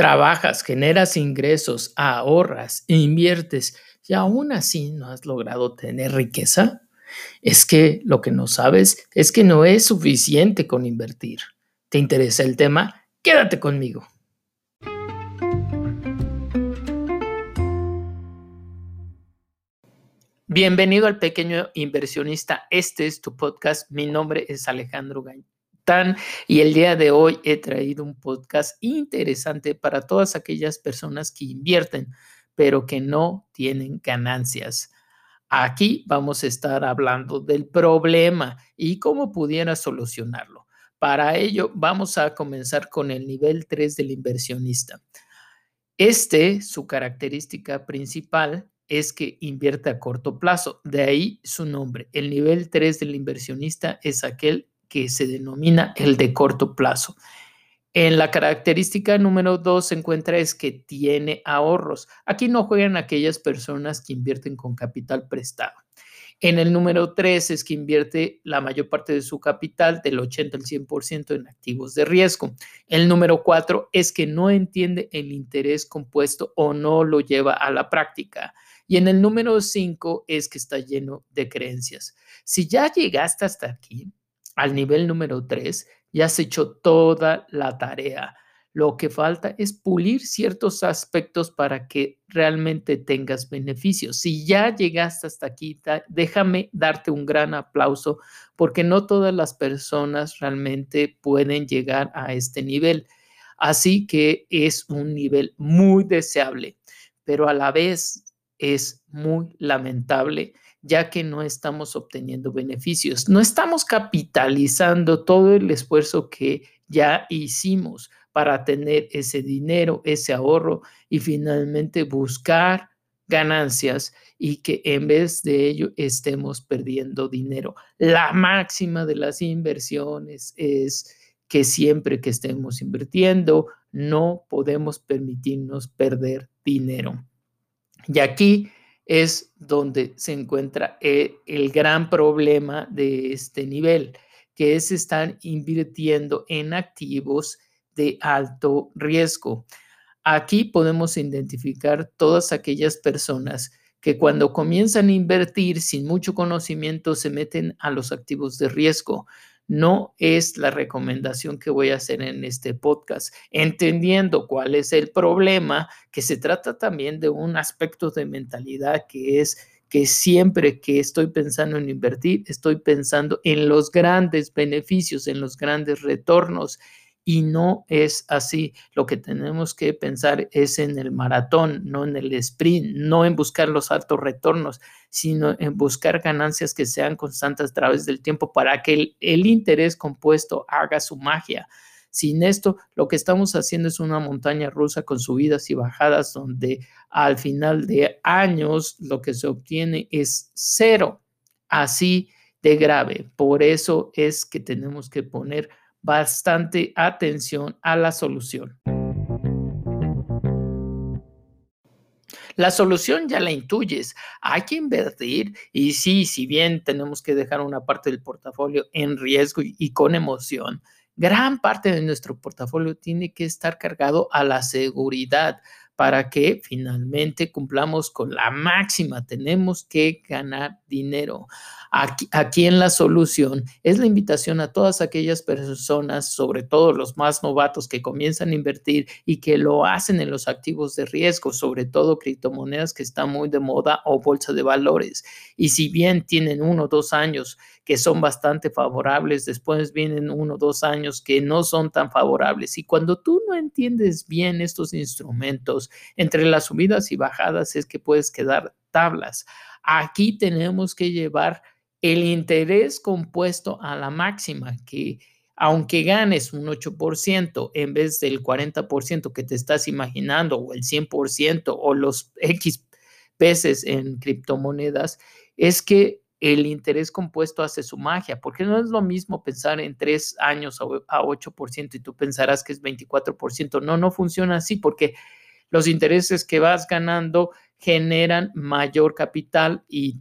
Trabajas, generas ingresos, ahorras, inviertes y aún así no has logrado tener riqueza. Es que lo que no sabes es que no es suficiente con invertir. ¿Te interesa el tema? Quédate conmigo. Bienvenido al pequeño inversionista. Este es tu podcast. Mi nombre es Alejandro Y el día de hoy he traído un podcast interesante para todas aquellas personas que invierten, pero que no tienen ganancias. Aquí vamos a estar hablando del problema y cómo pudiera solucionarlo. Para ello, vamos a comenzar con el nivel 3 del inversionista. Este, su característica principal es que invierte a corto plazo. De ahí su nombre. El nivel 3 del inversionista es aquel que se denomina el de corto plazo. En la característica número dos se encuentra es que tiene ahorros. Aquí no juegan aquellas personas que invierten con capital prestado. En el número tres es que invierte la mayor parte de su capital, del 80 al 100% en activos de riesgo. El número cuatro es que no entiende el interés compuesto o no lo lleva a la práctica. Y en el número cinco es que está lleno de creencias. Si ya llegaste hasta aquí, al nivel número 3, ya has hecho toda la tarea. Lo que falta es pulir ciertos aspectos para que realmente tengas beneficios. Si ya llegaste hasta aquí, déjame darte un gran aplauso porque no todas las personas realmente pueden llegar a este nivel. Así que es un nivel muy deseable, pero a la vez es muy lamentable ya que no estamos obteniendo beneficios, no estamos capitalizando todo el esfuerzo que ya hicimos para tener ese dinero, ese ahorro y finalmente buscar ganancias y que en vez de ello estemos perdiendo dinero. La máxima de las inversiones es que siempre que estemos invirtiendo, no podemos permitirnos perder dinero. Y aquí es donde se encuentra eh, el gran problema de este nivel, que es estar invirtiendo en activos de alto riesgo. Aquí podemos identificar todas aquellas personas que cuando comienzan a invertir sin mucho conocimiento se meten a los activos de riesgo no es la recomendación que voy a hacer en este podcast, entendiendo cuál es el problema, que se trata también de un aspecto de mentalidad que es que siempre que estoy pensando en invertir, estoy pensando en los grandes beneficios, en los grandes retornos y no es así. Lo que tenemos que pensar es en el maratón, no en el sprint, no en buscar los altos retornos, sino en buscar ganancias que sean constantes a través del tiempo para que el, el interés compuesto haga su magia. Sin esto, lo que estamos haciendo es una montaña rusa con subidas y bajadas donde al final de años lo que se obtiene es cero, así de grave. Por eso es que tenemos que poner bastante atención a la solución. La solución ya la intuyes. Hay que invertir y sí, si bien tenemos que dejar una parte del portafolio en riesgo y, con emoción, gran parte de nuestro portafolio tiene que estar cargado a la seguridad para que finalmente cumplamos con la máxima. Tenemos que ganar dinero. Aquí, en la solución es la invitación a todas aquellas personas, sobre todo los más novatos que comienzan a invertir y que lo hacen en los activos de riesgo, sobre todo criptomonedas que están muy de moda o bolsa de valores. Y si bien tienen uno o dos años que son bastante favorables, después vienen uno o dos años que no son tan favorables. Y cuando tú no entiendes bien estos instrumentos, entre las subidas y bajadas es que puedes quedar tablas. Aquí tenemos que llevar el interés compuesto a la máxima, que aunque ganes un 8% en vez del 40% que te estás imaginando o el 100% o los X peces en criptomonedas, es que el interés compuesto hace su magia, porque no es lo mismo pensar en tres años a 8% y tú pensarás que es 24%. No, no funciona así porque los intereses que vas ganando generan mayor capital y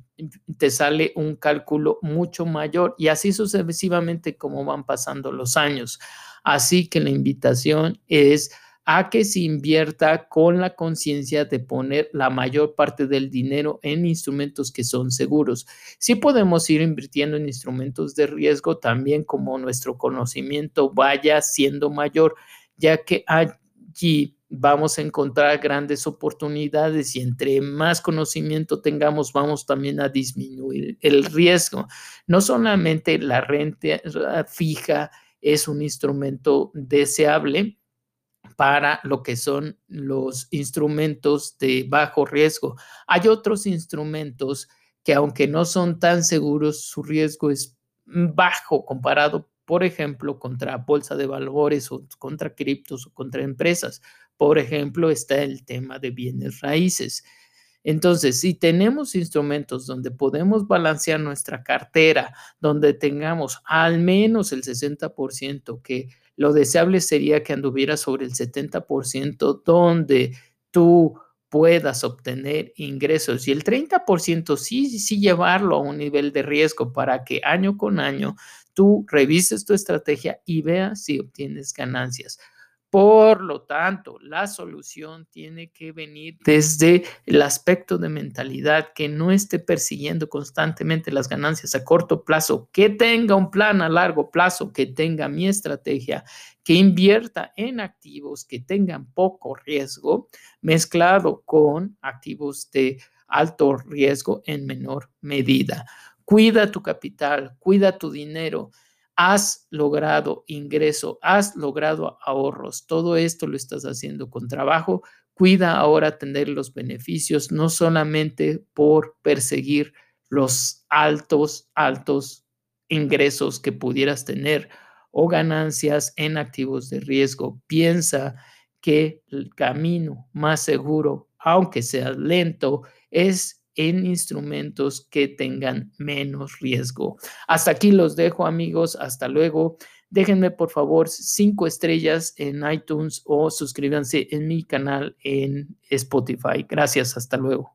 te sale un cálculo mucho mayor y así sucesivamente como van pasando los años. Así que la invitación es a que se invierta con la conciencia de poner la mayor parte del dinero en instrumentos que son seguros. Sí podemos ir invirtiendo en instrumentos de riesgo también como nuestro conocimiento vaya siendo mayor, ya que allí vamos a encontrar grandes oportunidades y entre más conocimiento tengamos, vamos también a disminuir el riesgo. No solamente la renta fija es un instrumento deseable, para lo que son los instrumentos de bajo riesgo. Hay otros instrumentos que aunque no son tan seguros, su riesgo es bajo comparado, por ejemplo, contra bolsa de valores o contra criptos o contra empresas. Por ejemplo, está el tema de bienes raíces. Entonces, si tenemos instrumentos donde podemos balancear nuestra cartera, donde tengamos al menos el 60%, que lo deseable sería que anduviera sobre el 70%, donde tú puedas obtener ingresos y el 30% sí, sí llevarlo a un nivel de riesgo para que año con año tú revises tu estrategia y veas si obtienes ganancias. Por lo tanto, la solución tiene que venir desde el aspecto de mentalidad, que no esté persiguiendo constantemente las ganancias a corto plazo, que tenga un plan a largo plazo, que tenga mi estrategia, que invierta en activos que tengan poco riesgo, mezclado con activos de alto riesgo en menor medida. Cuida tu capital, cuida tu dinero has logrado ingreso, has logrado ahorros. Todo esto lo estás haciendo con trabajo. Cuida ahora tener los beneficios, no solamente por perseguir los altos, altos ingresos que pudieras tener o ganancias en activos de riesgo. Piensa que el camino más seguro, aunque sea lento, es en instrumentos que tengan menos riesgo. Hasta aquí los dejo amigos, hasta luego. Déjenme por favor cinco estrellas en iTunes o suscríbanse en mi canal en Spotify. Gracias, hasta luego.